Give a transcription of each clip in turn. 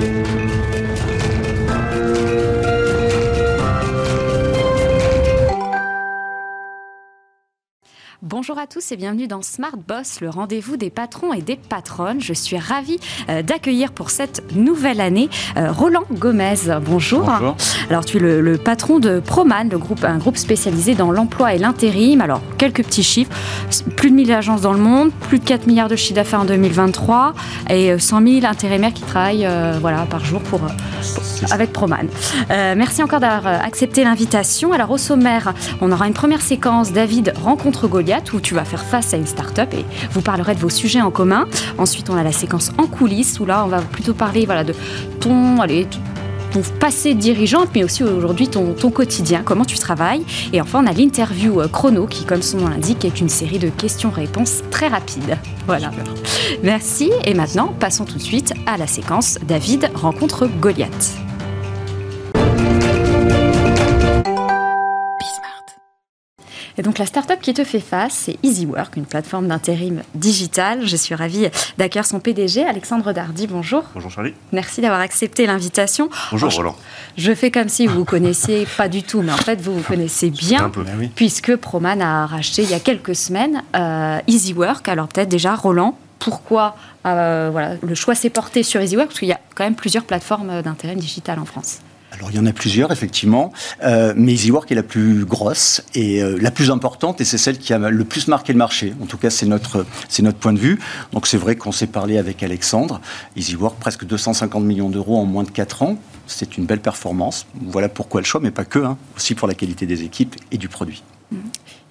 Thank you. Bonjour à tous et bienvenue dans Smart Boss, le rendez-vous des patrons et des patronnes. Je suis ravie euh, d'accueillir pour cette nouvelle année euh, Roland Gomez. Bonjour. Bonjour. Alors tu es le, le patron de Proman, le groupe, un groupe spécialisé dans l'emploi et l'intérim. Alors quelques petits chiffres, plus de 1000 agences dans le monde, plus de 4 milliards de chiffre d'affaires en 2023 et 100 000 intérimaires qui travaillent euh, voilà, par jour pour, pour- avec Proman. Euh, merci encore d'avoir euh, accepté l'invitation. Alors au sommaire, on aura une première séquence David rencontre Goliath où tu vas faire face à une start-up et vous parlerez de vos sujets en commun. Ensuite, on a la séquence en coulisses où là, on va plutôt parler voilà, de ton, allez, ton passé de dirigeante, mais aussi aujourd'hui ton, ton quotidien, comment tu travailles. Et enfin, on a l'interview euh, chrono qui, comme son nom l'indique, est une série de questions-réponses très rapides. Voilà. Merci. Et maintenant, passons tout de suite à la séquence David rencontre Goliath. Et donc la start-up qui te fait face, c'est EasyWork, une plateforme d'intérim digital. Je suis ravie d'accueillir son PDG, Alexandre Dardy. Bonjour. Bonjour Charlie. Merci d'avoir accepté l'invitation. Bonjour Alors, Roland. Je fais comme si vous vous connaissiez pas du tout, mais en fait vous vous connaissez bien. Un peu. Ben. Puisque Proman a racheté il y a quelques semaines euh, EasyWork. Alors peut-être déjà, Roland, pourquoi euh, voilà, le choix s'est porté sur EasyWork? Parce qu'il y a quand même plusieurs plateformes d'intérim digital en France. Alors il y en a plusieurs effectivement, euh, mais EasyWork est la plus grosse et euh, la plus importante et c'est celle qui a le plus marqué le marché. En tout cas c'est notre c'est notre point de vue. Donc c'est vrai qu'on s'est parlé avec Alexandre. EasyWork presque 250 millions d'euros en moins de 4 ans. C'est une belle performance. Voilà pourquoi le choix, mais pas que, hein, aussi pour la qualité des équipes et du produit.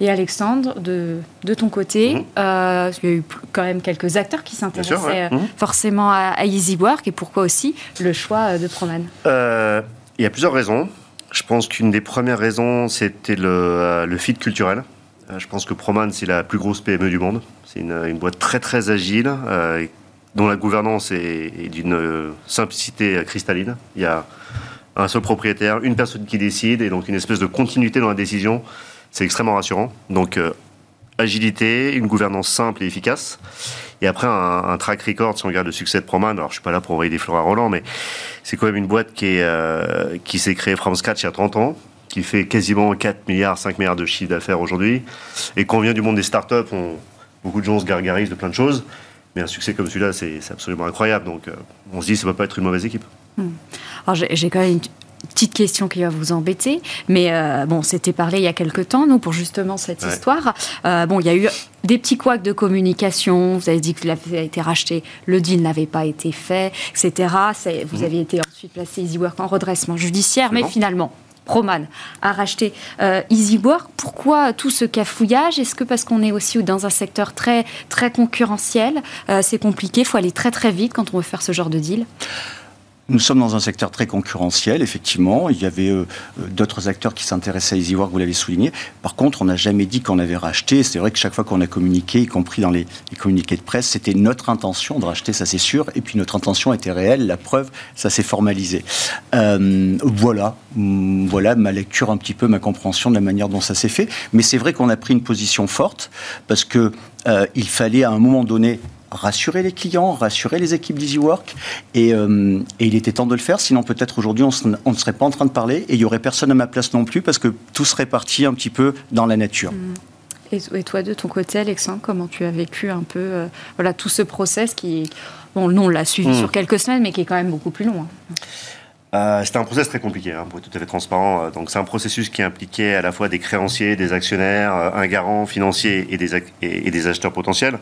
Et Alexandre, de, de ton côté, Mhm. euh, qu'il y a eu quand même quelques acteurs qui s'intéressaient ouais. Mhm. forcément à, à EasyWork et pourquoi aussi le choix de Proman? Euh, il y a plusieurs raisons. Je pense qu'une des premières raisons, c'était le, euh, le fit culturel. Euh, je pense que Proman, c'est la plus grosse PME du monde. C'est une, boîte très très agile, euh, dont la gouvernance est, d'une simplicité cristalline. Il y a un seul propriétaire, une personne qui décide, et donc une espèce de continuité dans la décision. C'est extrêmement rassurant. Donc, agilité, une gouvernance simple et efficace. Et après, un, track record, si on regarde le succès de Proman, alors je suis pas là pour envoyer des fleurs à Roland, mais c'est quand même une boîte qui, est, euh, qui s'est créée from scratch il y a 30 ans, qui fait quasiment 4 milliards, 5 milliards de chiffre d'affaires aujourd'hui. Et quand on vient du monde des startups, on, beaucoup de gens se gargarisent de plein de choses. Mais un succès comme celui-là, c'est absolument incroyable. Donc, euh, on se dit, ça ne va pas être une mauvaise équipe. Alors j'ai quand même petite question qui va vous embêter, mais euh, bon, c'était parlé il y a quelques temps, nous, pour justement cette Ouais. histoire. Euh, bon, il y a eu des petits couacs de communication. Vous avez dit que l'avait été racheté, le deal n'avait pas été fait, etc. Vous aviez été ensuite placé EasyWork en redressement judiciaire, mais finalement. Proman a racheté euh, EasyWork. Pourquoi tout ce cafouillage? Est-ce que parce qu'on est aussi dans un secteur très, très concurrentiel, euh, c'est compliqué, il faut aller très très vite quand on veut faire ce genre de deal? Nous sommes dans un secteur très concurrentiel, effectivement. Il y avait euh, euh, d'autres acteurs qui s'intéressaient à EasyWork, vous l'avez souligné. Par contre, on n'a jamais dit qu'on avait racheté. C'est vrai que chaque fois qu'on a communiqué, y compris dans les, communiqués de presse, c'était notre intention de racheter, ça c'est sûr. Et puis notre intention était réelle. La preuve, ça s'est formalisé. Euh, voilà, Hum, voilà ma lecture un petit peu, ma compréhension de la manière dont ça s'est fait. Mais c'est vrai qu'on a pris une position forte parce que euh, il fallait à un moment donné rassurer les clients, rassurer les équipes d'EasyWork, et, euh, et il était temps de le faire, sinon peut-être aujourd'hui on, ne serait pas en train de parler, et il y aurait personne à ma place non plus, parce que tout serait parti un petit peu dans la nature. Et, et toi, de ton côté, Alexandre, comment tu as vécu un peu euh, voilà, tout ce process qui, bon, nous, on l'a suivi Mm. sur quelques semaines, mais qui est quand même beaucoup plus long. hein. Euh, C'était un process très compliqué, hein, pour être tout à fait transparent. Donc c'est un processus qui impliquait à la fois des créanciers, des actionnaires, un garant financier et des, ac- et, et des acheteurs potentiels.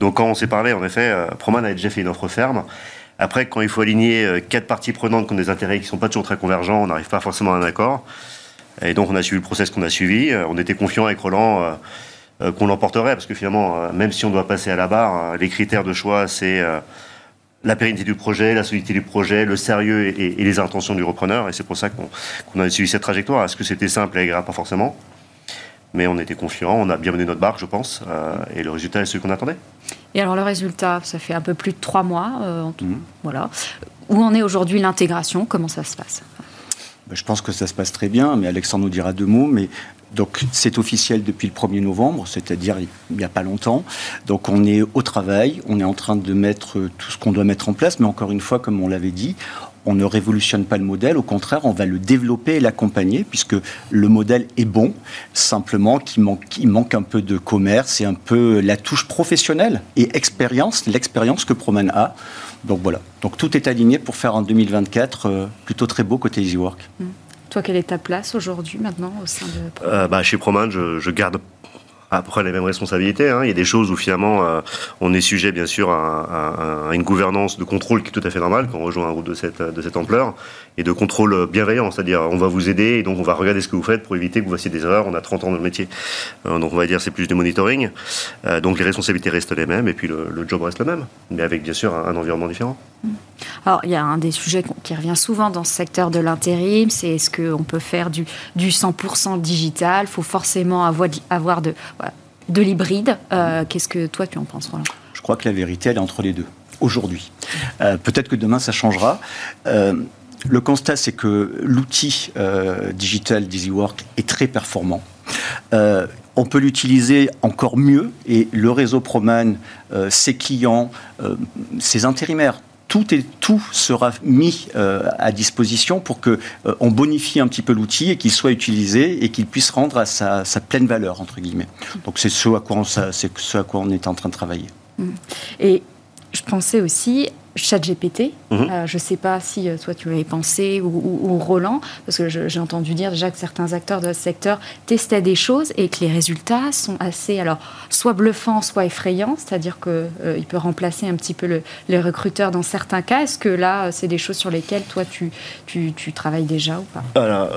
Donc quand on s'est parlé, en effet, euh, Proman avait déjà fait une offre ferme. Après, quand il faut aligner euh, quatre parties prenantes qui ont des intérêts qui ne sont pas toujours très convergents, on n'arrive pas forcément à un accord. Et donc on a suivi le process qu'on a suivi. Euh, On était confiant avec Roland qu'on l'emporterait, parce que finalement, même si on doit passer à la barre, les critères de choix, c'est la pérennité du projet, la solidité du projet, le sérieux et, les intentions du repreneur. Et c'est pour ça qu'on qu'on a suivi cette trajectoire. Est-ce que c'était simple et agréable Pas forcément. Mais on était confiant, on a bien mené notre barque, je pense. euh, et le résultat est celui qu'on attendait. Et alors, le résultat, ça fait un peu plus de trois mois. euh, en tout- Mhm. Voilà. Où en est aujourd'hui l'intégration? Comment ça se passe? Je pense que ça se passe très bien, mais Alexandre nous dira deux mots. Mais donc c'est officiel depuis le 1er novembre, c'est-à-dire il n'y a pas longtemps. Donc on est au travail, on est en train de mettre tout ce qu'on doit mettre en place, mais encore une fois, comme on l'avait dit, on ne révolutionne pas le modèle, au contraire, on va le développer et l'accompagner, puisque le modèle est bon, simplement qu'il manque, il manque un peu de commerce et un peu la touche professionnelle et expérience, l'expérience que Proman a. Donc voilà, donc tout est aligné pour faire en 2024 euh, plutôt très beau côté EasyWork. Mmh. Toi, quelle est ta place aujourd'hui, maintenant, au sein de Proman euh, bah, Chez Proman, je, je garde après les mêmes responsabilités. Hein. Il y a des choses où finalement euh, on est sujet bien sûr à, une gouvernance de contrôle qui est tout à fait normale quand on rejoint un groupe de cette, de cette ampleur et de contrôle bienveillant, c'est-à-dire on va vous aider et donc on va regarder ce que vous faites pour éviter que vous fassiez des erreurs. On a 30 ans dans le métier, euh, donc on va dire c'est plus du monitoring. Euh, donc les responsabilités restent les mêmes et puis le, job reste le même, mais avec bien sûr un, environnement différent. Alors il y a un des sujets qui revient souvent dans ce secteur de l'intérim, c'est est-ce qu'on peut faire du, du 100% digital? Il faut forcément avoir, de, de l'hybride. Euh, qu'est-ce que toi tu en penses, Roland? Je crois que la vérité elle est entre les deux aujourd'hui. Peut-être que demain ça changera le constat, c'est que l'outil euh, digital d'EasyWork est très performant. Euh, on peut l'utiliser encore mieux et le réseau Proman, euh, ses clients, ses intérimaires, tout, est, tout sera mis à disposition pour que on bonifie un petit peu l'outil et qu'il soit utilisé et qu'il puisse rendre à sa, pleine valeur entre guillemets. Donc c'est ce à quoi on, ce à quoi on est en train de travailler. Et je pensais aussi ChatGPT. Mhm. Euh, je ne sais pas si euh, toi tu avais pensé ou, Roland, parce que j'ai entendu dire déjà que certains acteurs de ce secteur testaient des choses et que les résultats sont assez, alors, soit bluffants, soit effrayants, c'est-à-dire qu'il euh, peut remplacer un petit peu le, les recruteurs dans certains cas. Est-ce que là, c'est des choses sur lesquelles toi tu, tu, travailles déjà ou pas? Alors,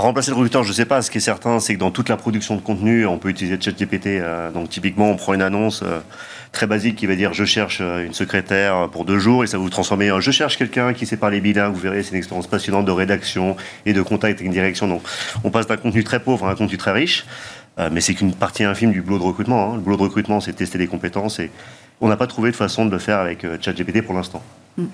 remplacer le recruteur, je ne sais pas. Ce qui est certain, c'est que dans toute la production de contenu, on peut utiliser ChatGPT. donc typiquement, on prend une annonce très basique qui va dire je cherche une secrétaire pour deux jours et ça va vous transformer en je cherche quelqu'un qui sait parler bilingue. Vous verrez, c'est une expérience passionnante de rédaction et de contact avec une direction. Donc on passe d'un contenu très pauvre à un contenu très riche. Euh, mais c'est qu'une partie infime du boulot de recrutement. Hein. Le boulot de recrutement, c'est tester des compétences et on n'a pas trouvé de façon de le faire avec euh, ChatGPT pour l'instant. Hmm.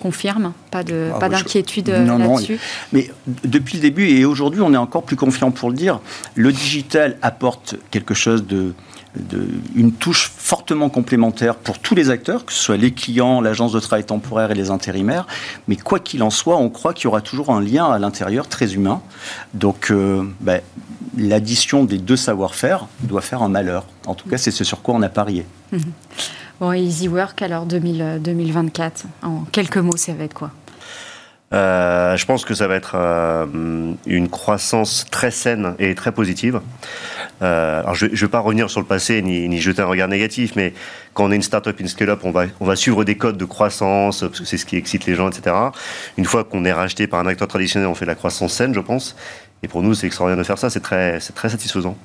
confirme, pas de ah, pas d'inquiétude euh, là-dessus. Mais depuis le début et aujourd'hui, on est encore plus confiant pour le dire. Le digital apporte quelque chose de une touche fortement complémentaire pour tous les acteurs, que ce soit les clients, l'agence de travail temporaire et les intérimaires. Mais quoi qu'il en soit, on croit qu'il y aura toujours un lien à l'intérieur très humain. Donc, euh, ben, l'addition des deux savoir-faire doit faire un malheur. En tout cas, c'est ce sur quoi on a parié. Bon, Easy Work, alors 2024, en quelques mots, ça va être quoi? Euh, je pense que ça va être euh, une croissance très saine et très positive. Euh, alors je ne vais pas revenir sur le passé ni, jeter un regard négatif, mais quand on est une startup, une scale-up, on va, suivre des codes de croissance, parce que c'est ce qui excite les gens, etc. Une fois qu'on est racheté par un acteur traditionnel, on fait de la croissance saine, je pense. Et pour nous, c'est extraordinaire de faire ça, c'est très satisfaisant.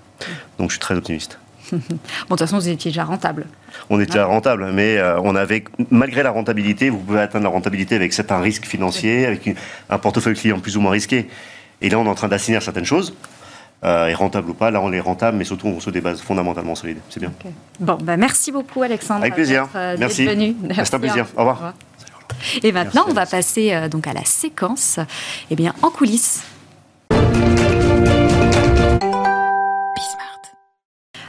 Donc je suis très optimiste. bon, de toute façon, vous étiez déjà rentable. On était déjà rentable, mais euh, on avait, malgré la rentabilité, vous pouvez atteindre la rentabilité avec certains risques financiers, avec un portefeuille client plus ou moins risqué. Et là, on est en train d'assigner certaines choses. Euh, et rentable ou pas, là on est rentable, mais surtout on se des bases fondamentalement solides. C'est bien. Bon, bah, merci beaucoup Alexandre. Avec plaisir. Euh, merci. C'est un plaisir. Au revoir. Et maintenant, on va passer donc à la séquence eh bien, en coulisses.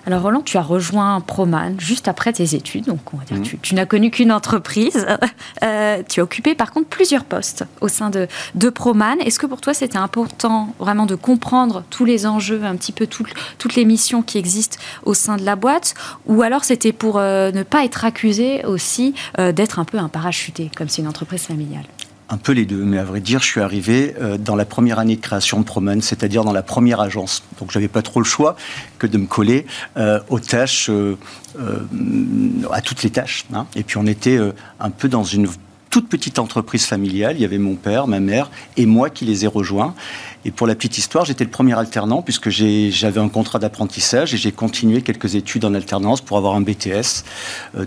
Alors Roland, tu as rejoint Proman juste après tes études, donc on va dire mhm. tu, n'as connu qu'une entreprise. Euh, tu as occupé par contre plusieurs postes au sein de, de Proman. Est-ce que pour toi c'était important vraiment de comprendre tous les enjeux, un petit peu toutes les missions qui existent au sein de la boîte, ou alors c'était pour euh, ne pas être accusé aussi euh, d'être un peu un parachuté, comme c'est une entreprise familiale? Un peu les deux, mais à vrai dire, je suis arrivé euh, dans la première année de création de Promen, c'est-à-dire dans la première agence. Donc, j'avais pas trop le choix que de me coller euh, aux tâches, euh, à toutes les tâches. Hein. Et puis, on était un peu dans une toute petite entreprise familiale. Il y avait mon père, ma mère et moi qui les ai rejoints. Et pour la petite histoire, j'étais le premier alternant puisque j'avais un contrat d'apprentissage et j'ai continué quelques études en alternance pour avoir un BTS.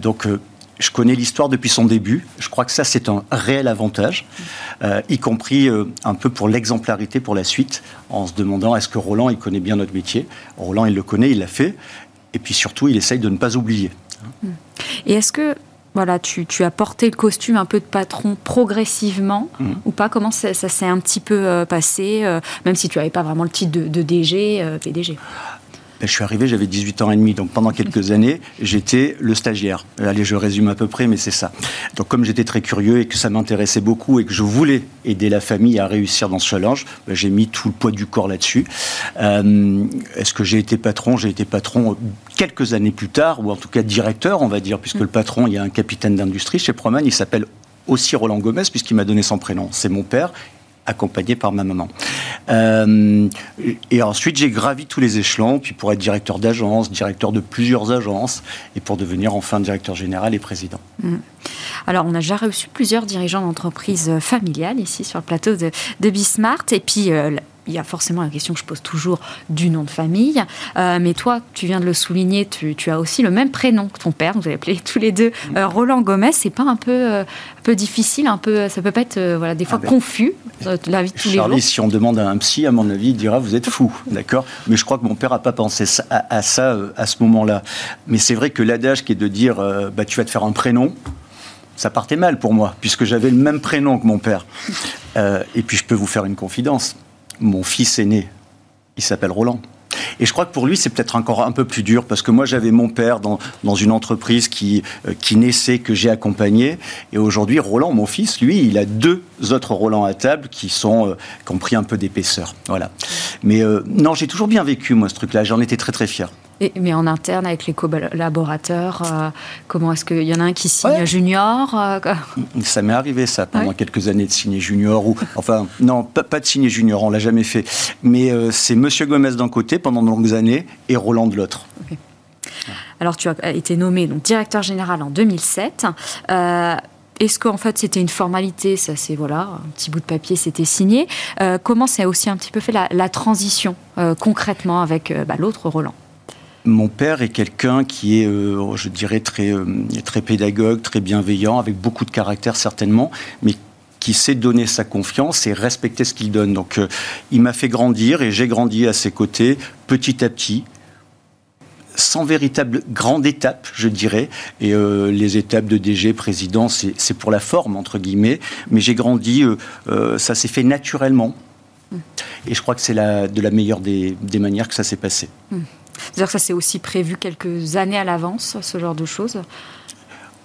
donc je connais l'histoire depuis son début. Je crois que ça, c'est un réel avantage, euh, y compris euh, un peu pour l'exemplarité pour la suite, en se demandant est-ce que Roland, il connaît bien notre métier? Roland, il le connaît, il l'a fait. Et puis surtout, il essaye de ne pas oublier. Et est-ce que voilà, tu, as porté le costume un peu de patron progressivement mmh. ou pas? Comment ça, s'est un petit peu passé, même si tu n'avais pas vraiment le titre de, de DG, PDG ben, je suis arrivé, j'avais 18 ans et demi, donc pendant quelques années, j'étais le stagiaire. Allez, je résume à peu près, mais c'est ça. Donc comme j'étais très curieux et que ça m'intéressait beaucoup et que je voulais aider la famille à réussir dans ce challenge, ben, j'ai mis tout le poids du corps là-dessus. Euh, est-ce que j'ai été patron? J'ai été patron quelques années plus tard, ou en tout cas directeur, on va dire, puisque le patron, il y a un capitaine d'industrie chez Proman, il s'appelle aussi Roland Gomez, puisqu'il m'a donné son prénom. C'est mon père accompagné par ma maman. Euh, et ensuite, j'ai gravi tous les échelons, puis pour être directeur d'agence, directeur de plusieurs agences, et pour devenir enfin directeur général et président. Mm. Alors, on a déjà reçu plusieurs dirigeants d'entreprises familiales ici sur le plateau de, de Bismart, et puis euh, il y a forcément la question que je pose toujours du nom de famille. Euh, mais toi, tu viens de le souligner, tu, as aussi le même prénom que ton père. Vous avez appelé tous les deux euh, Roland Gomez. C'est pas un peu, euh, un peu difficile, un peu, ça peut pas être voilà, des fois ah ben, confus la vie de tous les jours. si on demande à un psy, à mon avis, il dira vous êtes fou, d'accord? Mais je crois que mon père n'a pas pensé à, ça à ce moment-là. Mais c'est vrai que l'adage qui est de dire bah, tu vas te faire un prénom ça partait mal pour moi, puisque j'avais le même prénom que mon père. et puis je peux vous faire une confidence mon fils aîné, il s'appelle Roland. Et je crois que pour lui, c'est peut-être encore un peu plus dur, parce que moi, j'avais mon père dans, dans une entreprise qui, euh, qui naissait, que j'ai accompagné. Et aujourd'hui, Roland, mon fils, lui, il a deux autres Roland à table qui, sont, euh, qui ont pris un peu d'épaisseur. Voilà. Mais euh, non, j'ai toujours bien vécu, moi, ce truc-là. J'en étais très, très fier mais en interne, avec les collaborateurs, euh, comment est-ce qu'il y en a un qui signe junior euh, Ça m'est arrivé, ça, pendant quelques années, de signer junior. Ou, enfin, non, pas, de signer junior, on l'a jamais fait. Mais euh, c'est Monsieur Gomez d'un côté pendant de longues années et Roland de l'autre. Alors, tu as été nommé donc, directeur général en 2007. est-ce qu'en fait c'était une formalité Ça, c'est voilà, un petit bout de papier, c'était signé. comment ça a aussi un petit peu fait la, transition concrètement avec bah, l'autre Roland? Mon père est quelqu'un qui est, euh, je dirais, très, euh, très pédagogue, très bienveillant, avec beaucoup de caractère certainement, mais qui sait donner sa confiance et respecter ce qu'il donne. Donc, euh, il m'a fait grandir et j'ai grandi à ses côtés petit à petit, sans véritable grande étape, je dirais. Et les étapes de DG, président, c'est pour la forme, entre guillemets. Mais j'ai grandi, ça s'est fait naturellement. Mmh. Et je crois que c'est de la meilleure des, manières que ça s'est passé. Mmh. C'est-à-dire que ça c'est aussi prévu quelques années à l'avance, ce genre de choses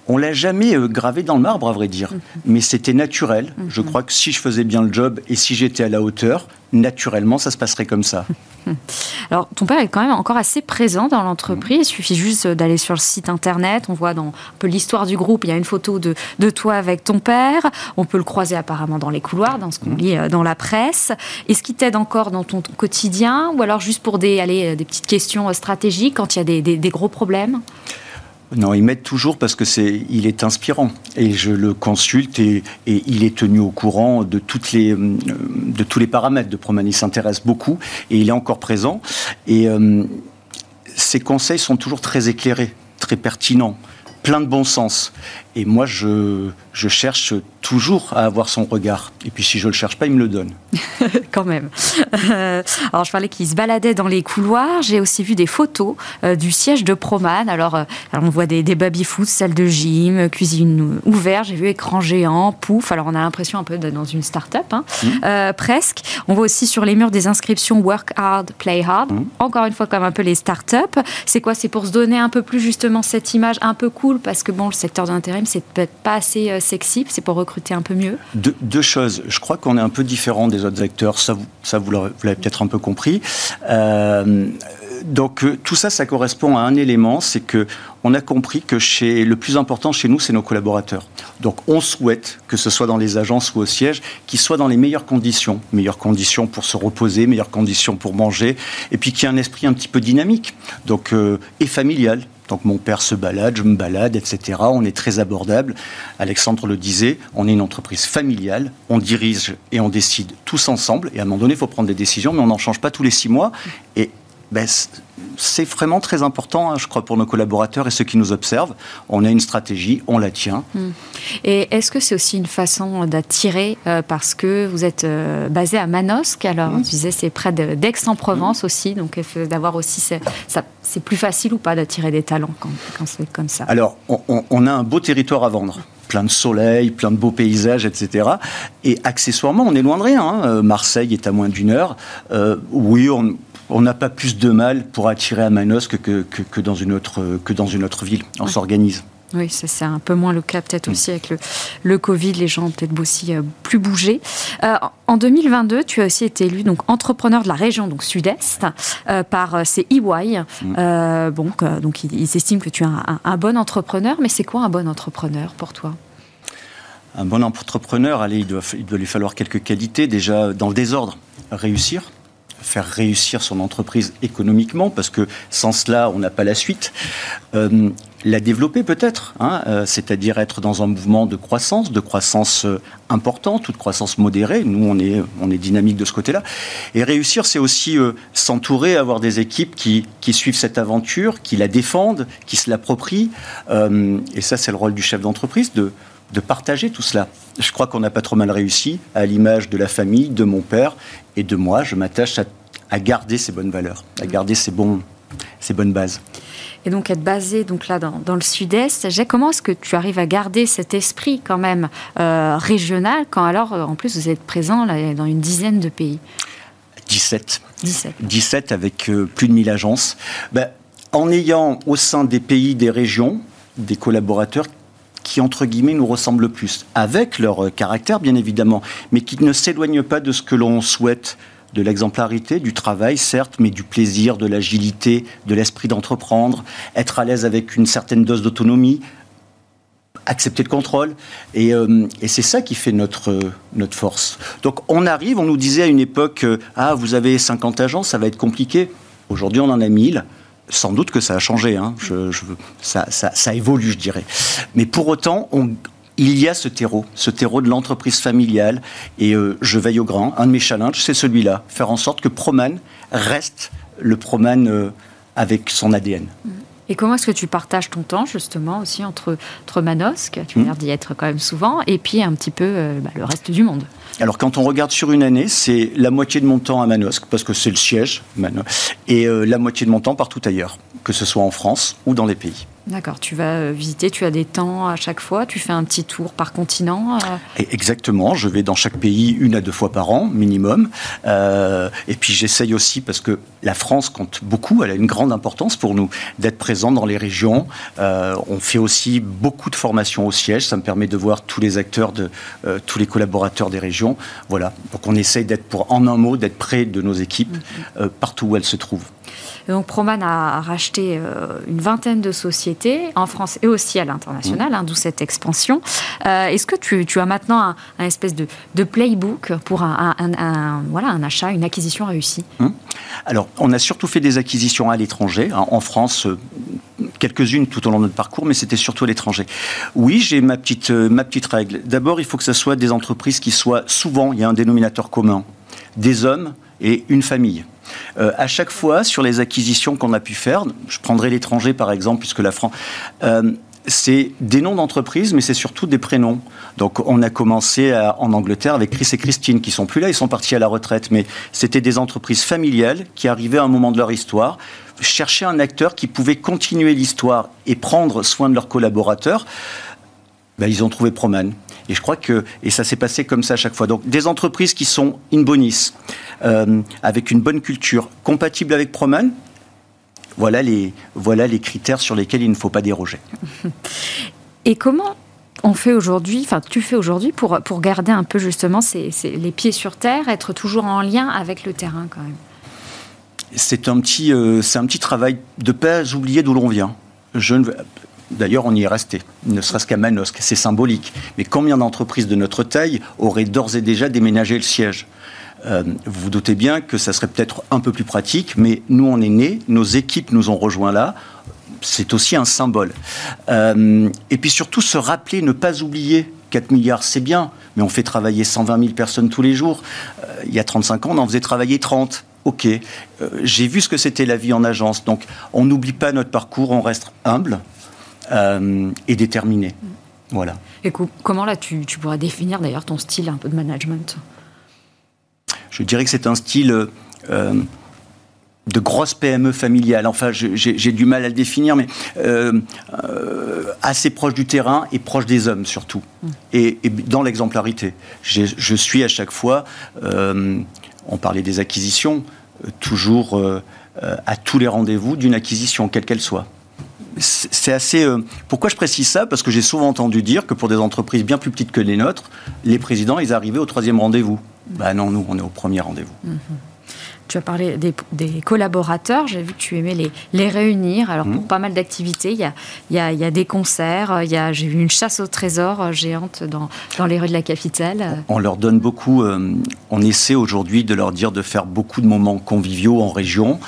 on l'a jamais euh, gravé dans le marbre, à vrai dire. Mhm. Mais c'était naturel. Mhm. Je crois que si je faisais bien le job et si j'étais à la hauteur, naturellement, ça se passerait comme ça. Alors, ton père est quand même encore assez présent dans l'entreprise. Il suffit juste d'aller sur le site internet. On voit dans un peu l'histoire du groupe. Il y a une photo de, de, toi avec ton père. On peut le croiser apparemment dans les couloirs, dans ce qu'on lit euh, dans la presse. Est-ce qu'il t'aide encore dans ton, quotidien ou alors juste pour des, allez, des petites questions euh, stratégiques quand il y a des, des, des gros problèmes? Non, il m'aide toujours parce que c'est, il est inspirant et je le consulte et, il est tenu au courant de euh, tous les paramètres de Proman. Il s'intéresse beaucoup et il est encore présent et euh, ses conseils sont toujours très éclairés, très pertinents, plein de bon sens. Et moi, je, je, cherche toujours à avoir son regard. Et puis, si je ne le cherche pas, il me le donne. Quand même. Euh, alors, je parlais qu'il se baladait dans les couloirs. J'ai aussi vu des photos euh, du siège de Proman. Alors, euh, on voit des, des baby-foot, salle de gym, cuisine ouverte. J'ai vu écran géant, pouf. Alors, on a l'impression un peu d'être dans une start-up, hein. mmh. presque. On voit aussi sur les murs des inscriptions Work hard, play hard. Mmh. Encore une fois, comme un peu les start-up. C'est quoi? C'est pour se donner un peu plus justement cette image un peu cool parce que bon, le secteur de l'intérim, c'est peut-être pas assez euh, sexy, c'est pour recruter un peu mieux Deux choses. Je crois qu'on est un peu différent des autres acteurs, ça, vous, l'avez peut-être un peu compris. Euh, donc euh, tout ça, ça correspond à un élément, c'est que on a compris que chez, le plus important chez nous, c'est nos collaborateurs. Donc on souhaite que ce soit dans les agences ou au siège, qu'ils soient dans les meilleures conditions, meilleures conditions pour se reposer, meilleures conditions pour manger, et puis qu'il y ait un esprit un petit peu dynamique, donc et familial. Donc mon père se balade, je me balade, etc. On est très abordable. Alexandre le disait, on est une entreprise familiale, on dirige et on décide tous ensemble. Et à un moment donné, il faut prendre des décisions, mais on n'en change pas tous les six mois. Ben, c'est vraiment très important, hein, je crois, pour nos collaborateurs et ceux qui nous observent. On a une stratégie, on la tient. Hmm. Et est-ce que c'est aussi une façon d'attirer, euh, parce que vous êtes euh, basé à Manosque, alors hmm. tu disais c'est près d'Aix-en-Provence hmm. aussi, donc d'avoir aussi, c'est plus facile ou pas d'attirer des talents quand, c'est comme ça? Alors, on, a un beau territoire à vendre plein de soleil, plein de beaux paysages, etc. Et accessoirement, on est loin de rien. Hein. Euh, Marseille est à moins d'une heure. oui, on, on n'a pas plus de mal pour attirer à Manosque que, que, dans, une autre, que dans une autre ville. On s'organise. Oui, c'est un peu moins le cas peut-être aussi avec le, le, Covid. Les gens ont peut-être aussi euh, plus bougé. Euh, en 2022, tu as aussi été élu donc entrepreneur de la région donc Sud-Est euh, par ces EY. Mm. bon, donc ils, estiment que tu es un, un bon entrepreneur, mais c'est quoi un bon entrepreneur pour toi? Un bon entrepreneur, allez, il doit, il doit lui falloir quelques qualités. Déjà, dans le désordre, réussir faire réussir son entreprise économiquement, parce que sans cela, on n'a pas la suite. Euh, la développer peut-être, hein, euh, c'est-à-dire être dans un mouvement de croissance, de croissance euh, importante ou de croissance modérée. Nous, on est, on est dynamique de ce côté-là. Et réussir, c'est aussi s'entourer, avoir des équipes qui, qui, suivent cette aventure, qui la défendent, qui se l'approprient. et ça, c'est le rôle du chef d'entreprise, de, de partager tout cela. Je crois qu'on n'a pas trop mal réussi, à l'image de la famille, de mon père et de moi. Je m'attache à, garder ces bonnes valeurs, à garder ces, bons, ces bonnes bases. Et donc être basé donc là dans, le sud-est, comment est-ce que tu arrives à garder cet esprit quand même euh, régional quand alors euh, en plus vous êtes présent dans une dizaine de pays? 17. 17. 17 avec euh, plus de 1000 agences. Ben, en ayant au sein des pays, des régions, des collaborateurs qui, entre guillemets, nous ressemblent le plus, avec leur caractère, bien évidemment, mais qui ne s'éloignent pas de ce que l'on souhaite de l'exemplarité, du travail, certes, mais du plaisir, de l'agilité, de l'esprit d'entreprendre, être à l'aise avec une certaine dose d'autonomie, accepter le contrôle. Et, euh, c'est ça qui fait notre, notre force. Donc on arrive, on nous disait à une époque, euh, ah, vous avez 50 agents, ça va être compliqué. Aujourd'hui, on en a 1000 sans doute que ça a changé, hein. je, ça, ça, évolue, je dirais. Mais pour autant, il y a ce terreau, ce terreau de l'entreprise familiale, et euh, je veille au grand. Un de mes challenges, c'est celui-là, faire en sorte que Proman reste le Proman euh, avec son ADN. Et comment est-ce que tu partages ton temps justement aussi entre, entre Manosque, tu as l'air d'y être quand même souvent, et puis un petit peu euh, bah, le reste du monde alors quand on regarde sur une année, c'est la moitié de mon temps à Manosque, parce que c'est le siège, et euh, la moitié de mon temps partout ailleurs, que ce soit en France ou dans les pays. D'accord, tu vas euh, visiter, tu as des temps à chaque fois, tu fais un petit tour par continent euh Exactement, je vais dans chaque pays une à deux fois par an, minimum. Euh, et puis j'essaye aussi, parce que la France compte beaucoup, elle a une grande importance pour nous, d'être présent dans les régions. on fait aussi beaucoup de formations au siège, ça me permet de voir tous les acteurs, de, tous les collaborateurs des régions. Voilà, donc on essaye d'être, pour, en un mot, d'être près de nos équipes, mm-hmm. partout où elles se trouvent donc Proman a racheté euh, une vingtaine de sociétés en France et aussi à l'international, hein, d'où cette expansion. Euh, est-ce que tu, as maintenant un, espèce de, playbook pour un, voilà, un achat, une acquisition réussie? Hum. Alors, on a surtout fait des acquisitions à l'étranger, hein, en France, euh, quelques-unes tout au long de notre parcours, mais c'était surtout à l'étranger. Oui, j'ai ma petite, ma petite règle. D'abord, il faut que ce soit des entreprises qui soient souvent, il y a un dénominateur commun, des hommes et une famille. Euh, à chaque fois, sur les acquisitions qu'on a pu faire, je prendrai l'étranger par exemple, puisque la France, euh, c'est des noms d'entreprise, mais c'est surtout des prénoms. Donc, on a commencé en Angleterre avec Chris et Christine, qui sont plus là, ils sont partis à la retraite, mais c'était des entreprises familiales qui arrivaient à un moment de leur histoire, cherchaient un acteur qui pouvait continuer l'histoire et prendre soin de leurs collaborateurs. Ben, ils ont trouvé Proman. Et je crois que, et ça s'est passé comme ça à chaque fois. Donc, des entreprises qui sont in bonis, euh, avec une bonne culture, compatible avec Proman, voilà les, voilà les critères sur lesquels il ne faut pas déroger. Et comment on fait aujourd'hui, enfin tu fais aujourd'hui pour, pour garder un peu justement les pieds sur terre, être toujours en lien avec le terrain quand même? C'est un, petit, euh, c'est un petit travail de ne pas oublier d'où l'on vient. Je ne, D'ailleurs, on y est resté, ne serait-ce qu'à Manosque, c'est symbolique. Mais combien d'entreprises de notre taille auraient d'ores et déjà déménagé le siège? Euh, vous vous doutez bien que ça serait peut-être un peu plus pratique, mais nous, on est nés, nos équipes nous ont rejoints là. C'est aussi un symbole. Euh, et puis surtout, se rappeler, ne pas oublier 4 milliards, c'est bien, mais on fait travailler 120 000 personnes tous les jours. Euh, il y a 35 ans, on en faisait travailler 30 ok, j'ai vu ce que c'était la vie en agence. Donc, on n'oublie pas notre parcours, on reste humble et déterminé. Voilà. Et comment là, tu, tu pourrais définir d'ailleurs ton style un peu de management? Je dirais que c'est un style de grosses PME familiales. Enfin, j'ai du mal à le définir, mais euh, euh, assez proche du terrain et proche des hommes surtout. Mm. Et, dans l'exemplarité. Je suis à chaque fois, euh, on parlait des acquisitions, toujours à tous les rendez-vous d'une acquisition, quelle qu'elle soit. C'est assez. pourquoi je précise ça? Parce que j'ai souvent entendu dire que pour des entreprises bien plus petites que les nôtres, les présidents, ils arrivaient au troisième rendez-vous. Ben non, nous, on est au premier rendez-vous. Mm-hmm. Tu as parlé des, collaborateurs. J'ai vu que tu aimais les, les réunir. Alors, pour mmh. pas mal d'activités, il y a, y, a, y a, des concerts. J'ai vu une chasse au trésor euh, géante dans, dans, les rues de la capitale. On leur donne beaucoup. Euh, on essaie aujourd'hui de leur dire de faire beaucoup de moments conviviaux en région.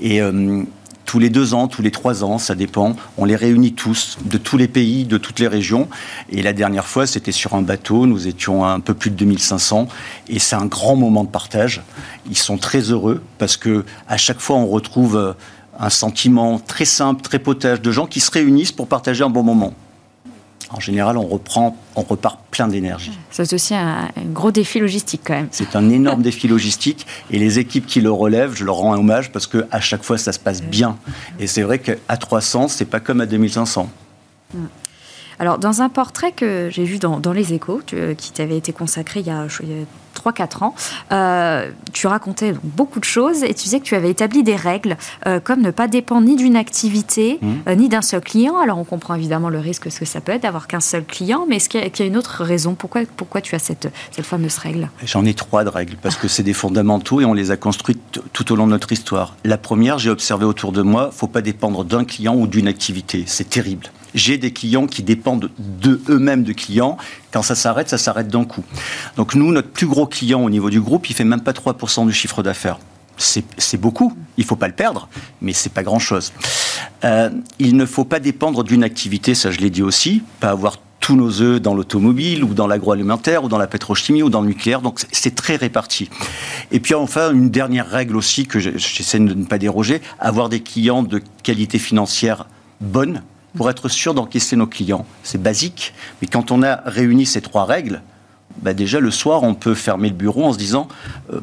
Et. Euh, tous les deux ans, tous les trois ans, ça dépend. On les réunit tous, de tous les pays, de toutes les régions. Et la dernière fois, c'était sur un bateau. Nous étions un peu plus de 2500. Et c'est un grand moment de partage. Ils sont très heureux parce que à chaque fois, on retrouve euh, un sentiment très simple, très potage de gens qui se réunissent pour partager un bon moment en général, on reprend, on repart plein d'énergie. C'est aussi un, gros défi logistique quand même. C'est un énorme défi logistique et les équipes qui le relèvent, je leur rends un hommage parce que à chaque fois ça se passe bien. Et c'est vrai qu'à 300, c'est pas comme à 2500. Alors, dans un portrait que j'ai vu dans, Les Échos, qui t'avait été consacré il y a, 3-4 ans, euh, tu racontais beaucoup de choses et tu disais que tu avais établi des règles euh, comme ne pas dépendre ni d'une activité mmh. euh, ni d'un seul client. Alors, on comprend évidemment le risque que ça peut être d'avoir qu'un seul client, mais est-ce qu'il y, a une autre raison? Pourquoi, pourquoi tu as cette, cette fameuse règle? J'en ai trois de règles parce que c'est des fondamentaux et on les a construites tout au long de notre histoire. La première, j'ai observé autour de moi, faut pas dépendre d'un client ou d'une activité. C'est terrible j'ai des clients qui dépendent de eux-mêmes de clients. Quand ça s'arrête, ça s'arrête d'un coup. Donc nous, notre plus gros client au niveau du groupe, il fait même pas 3% du chiffre d'affaires. C'est beaucoup, il ne faut pas le perdre, mais c'est pas grand-chose. Euh, il ne faut pas dépendre d'une activité, ça je l'ai dit aussi, pas avoir tous nos œufs dans l'automobile ou dans l'agroalimentaire ou dans la pétrochimie ou dans le nucléaire. Donc c'est très réparti. Et puis enfin, une dernière règle aussi que j'essaie de ne pas déroger, avoir des clients de qualité financière bonne, pour être sûr d'encaisser nos clients. C'est basique, mais quand on a réuni ces trois règles, bah déjà le soir, on peut fermer le bureau en se disant euh,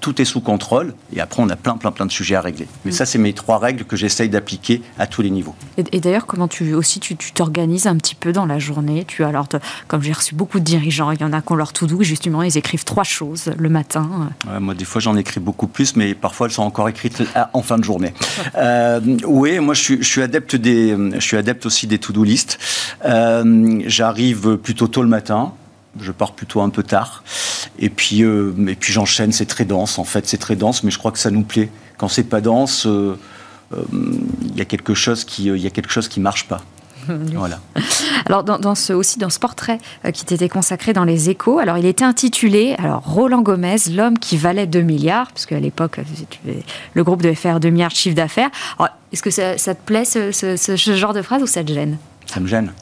tout est sous contrôle et après on a plein plein plein de sujets à régler. Mais mm. ça, c'est mes trois règles que j'essaye d'appliquer à tous les niveaux. Et, d'ailleurs, comment tu aussi tu t'organises un petit peu dans la journée? Tu alors comme j'ai reçu beaucoup de dirigeants, il y en a qui ont leur tout doux, justement, ils écrivent trois choses le matin. moi, des fois, j'en écris beaucoup plus, mais parfois elles sont encore écrites en fin de journée. Euh, oui, moi, je suis, je suis, adepte des, je suis adepte aussi des to-do list. Euh, j'arrive plutôt tôt le matin je pars plutôt un peu tard. Et puis, euh, et puis j'enchaîne, c'est très dense en fait, c'est très dense, mais je crois que ça nous plaît. Quand c'est pas dense, euh, euh, il y a quelque chose qui, il y a quelque chose qui marche pas. voilà. Alors dans, ce aussi dans ce portrait qui t'était consacré dans les Échos, alors il était intitulé alors Roland Gomez, l'homme qui valait 2 milliards, parce qu'à l'époque le groupe devait faire 2 milliards de chiffre d'affaires. Est-ce que ça, te plaît ce, ce, genre de phrase ou ça te gêne? Ça me gêne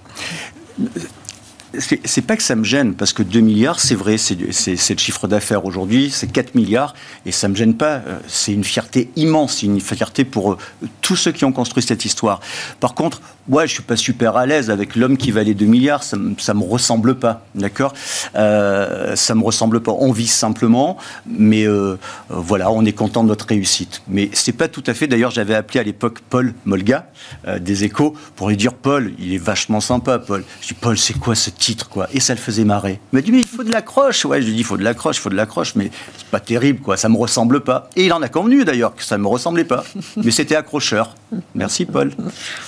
c'est pas que ça me gêne, parce que 2 milliards, c'est vrai, c'est le chiffre d'affaires aujourd'hui, c'est 4 milliards, et ça me gêne pas. Euh, c'est une fierté immense, une fierté pour euh, tous ceux qui ont construit cette histoire. Par contre, ouais, je suis pas super à l'aise avec l'homme qui valait 2 milliards, ça, ça me ressemble pas, d'accord? Euh, Ça me ressemble pas. On vit simplement, mais voilà, on est content de notre réussite. Mais c'est pas tout à fait. D'ailleurs, j'avais appelé à l'époque Paul Molga des Échos pour lui dire Paul, il est vachement sympa, Paul. Je dis Paul, c'est quoi ce titre, quoi. Et ça le faisait marrer. Il m'a dit, mais il faut de l'accroche. Ouais, je lui dis, il faut de l'accroche, il faut de l'accroche, mais c'est pas terrible, quoi. Ça me ressemble pas. Et il en a convenu, d'ailleurs, que ça me ressemblait pas. mais c'était accrocheur. Merci, Paul.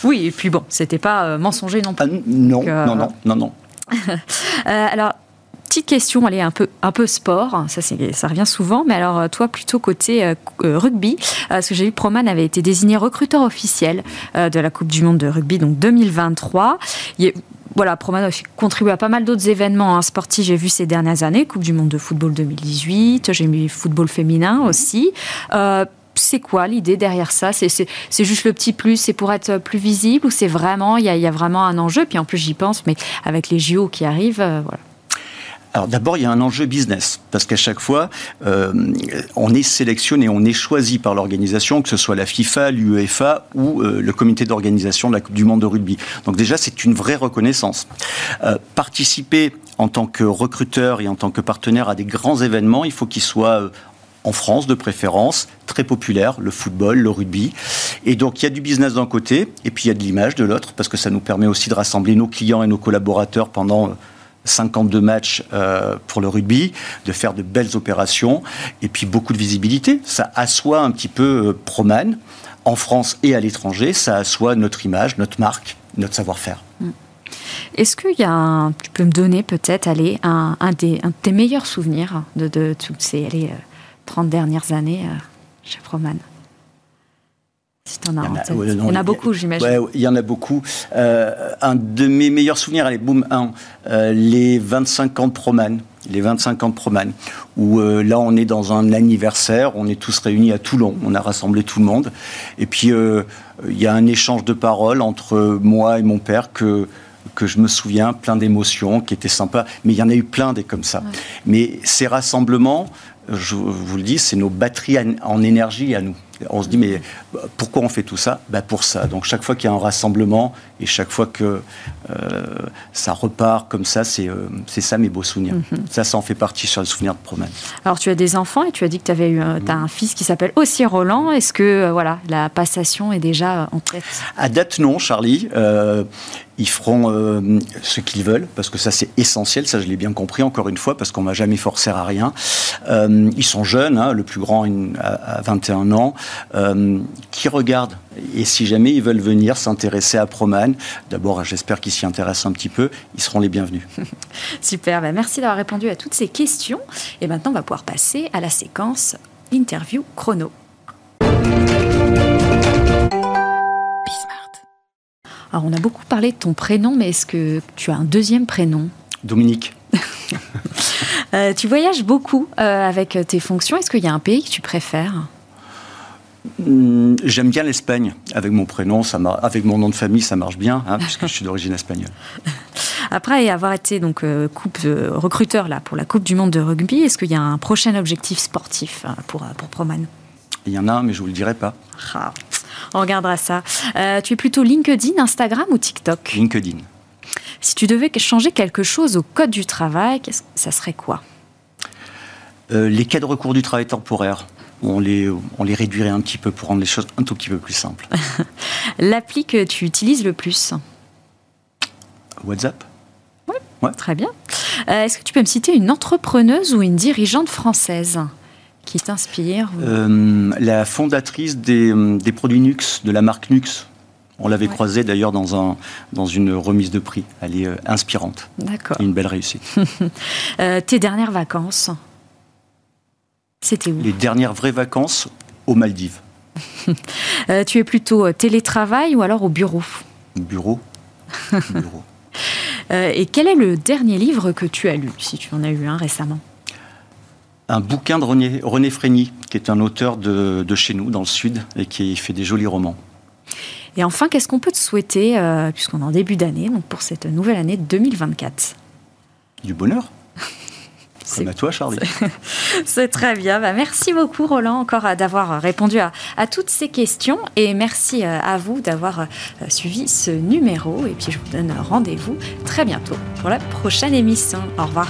Oui, et puis bon, c'était pas euh, mensonger non plus. Ah, non, euh, non, non, non, non, euh, alors, petite question, elle est un peu, un peu sport, ça, ça revient souvent, mais alors toi plutôt côté rugby, parce que j'ai vu Proman avait été désigné recruteur officiel de la Coupe du Monde de rugby, donc 2023. Il voilà, Proman a contribué à pas mal d'autres événements hein, sportifs, j'ai vu ces dernières années, Coupe du Monde de football 2018, j'ai mis football féminin aussi. Euh, c'est quoi l'idée derrière ça? C'est, juste le petit plus, c'est pour être plus visible ou c'est vraiment, il y, a, vraiment un enjeu? Puis en plus j'y pense, mais avec les JO qui arrivent, euh, voilà. Alors d'abord, il y a un enjeu business, parce qu'à chaque fois, euh, on est sélectionné, on est choisi par l'organisation, que ce soit la FIFA, l'UEFA ou euh, le comité d'organisation de la Coupe du Monde de rugby. Donc déjà, c'est une vraie reconnaissance. Euh, participer en tant que recruteur et en tant que partenaire à des grands événements, il faut qu'ils soient en France de préférence, très populaire, le football, le rugby. Et donc il y a du business d'un côté, et puis il y a de l'image de l'autre, parce que ça nous permet aussi de rassembler nos clients et nos collaborateurs pendant 52 matchs euh, pour le rugby, de faire de belles opérations et puis beaucoup de visibilité. Ça assoit un petit peu euh, Proman en France et à l'étranger. Ça assoit notre image, notre marque, notre savoir-faire. Mm. Est-ce qu'il y a un, tu peux me donner peut-être aller un, un, des, de tes meilleurs souvenirs de, toutes ces allez, 30 euh, dernières années chez Proman? Il y en a, beaucoup, j'imagine. il y en a beaucoup. Euh, un de mes meilleurs souvenirs, allez, boum, un, euh, les 25 ans de Proman. Les 25 ans de Proman, où euh, là on est dans un anniversaire, on est tous réunis à Toulon, on a rassemblé tout le monde, et puis il y a un échange de paroles entre moi et mon père que que je me souviens, plein d'émotions, qui étaient sympas. Mais il y en a eu plein des comme ça. Mais ces rassemblements, je vous le dis, c'est nos batteries en énergie à nous. On se dit, mais pourquoi on fait tout ça? Ben Pour ça. Donc chaque fois qu'il y a un rassemblement et chaque fois que euh, ça repart comme ça, c'est euh, ça mes beaux souvenirs. Mhm. Ça, ça en fait partie sur les souvenirs de promène. Alors tu as des enfants et tu as dit que tu avais eu as un fils qui s'appelle aussi Roland. Est-ce que euh, voilà, la passation est déjà en tête? À date, non, Charlie. ils feront ce qu'ils veulent, parce que ça c'est essentiel, ça je l'ai bien compris encore une fois, parce qu'on m'a jamais forcé à rien. ils sont jeunes, hein, le plus grand a, 21 ans, qui regardent, et si jamais ils veulent venir s'intéresser à Proman, D'abord, j'espère qu'ils s'y intéressent un petit peu. Ils seront les bienvenus. Super. Ben, merci d'avoir répondu à toutes ces questions. Et maintenant, on va pouvoir passer à la séquence interview chrono. Alors, on a beaucoup parlé de ton prénom, mais est-ce que tu as un deuxième prénom? Dominique. Euh, tu voyages beaucoup euh, avec tes fonctions. Est-ce qu'il y a un pays que tu préfères? J'aime bien l'Espagne. Avec mon prénom, ça avec mon nom de famille, ça marche bien, hein, puisque je suis d'origine espagnole. Après avoir été donc euh, coupe, recruteur là, pour la Coupe du Monde de rugby, est-ce qu'il y a un prochain objectif sportif hein, pour, pour Proman? Il y en a un, mais je ne vous le dirai pas. Ah, on regardera ça. Euh, tu es plutôt LinkedIn, Instagram ou TikTok? LinkedIn. Si tu devais changer quelque chose au code du travail, ça serait quoi? Euh, Les cas de recours du travail temporaire on les, on les réduirait un petit peu pour rendre les choses un tout petit peu plus simples. L'appli que tu utilises le plus WhatsApp? Oui, ouais. très bien. Euh, est-ce que tu peux me citer une entrepreneuse ou une dirigeante française qui t'inspire euh, La fondatrice des, des, produits Nux, de la marque Nux. On l'avait croisée d'ailleurs dans, un, dans une remise de prix. Elle est euh, inspirante. D'accord. Une belle réussite. tes dernières vacances c'était où Les dernières vraies vacances aux Maldives. Euh, tu es plutôt euh, télétravail ou alors au bureau Bureau. bureau. Euh, et quel est le dernier livre que tu as lu, si tu en as eu un récemment un bouquin de René, René Frény, qui est un auteur de, chez nous, dans le Sud, et qui fait des jolis romans. Et enfin, qu'est-ce qu'on peut te souhaiter, puisqu'on est en début d'année, donc pour cette nouvelle année 2024 Du bonheur c'est à toi, Charlie. C'est très bien. Bah, merci beaucoup, Roland, encore euh, d'avoir répondu à, toutes ces questions. Et merci euh, à vous d'avoir euh, suivi ce numéro. Et puis, je vous donne rendez-vous très bientôt pour la prochaine émission. Au revoir.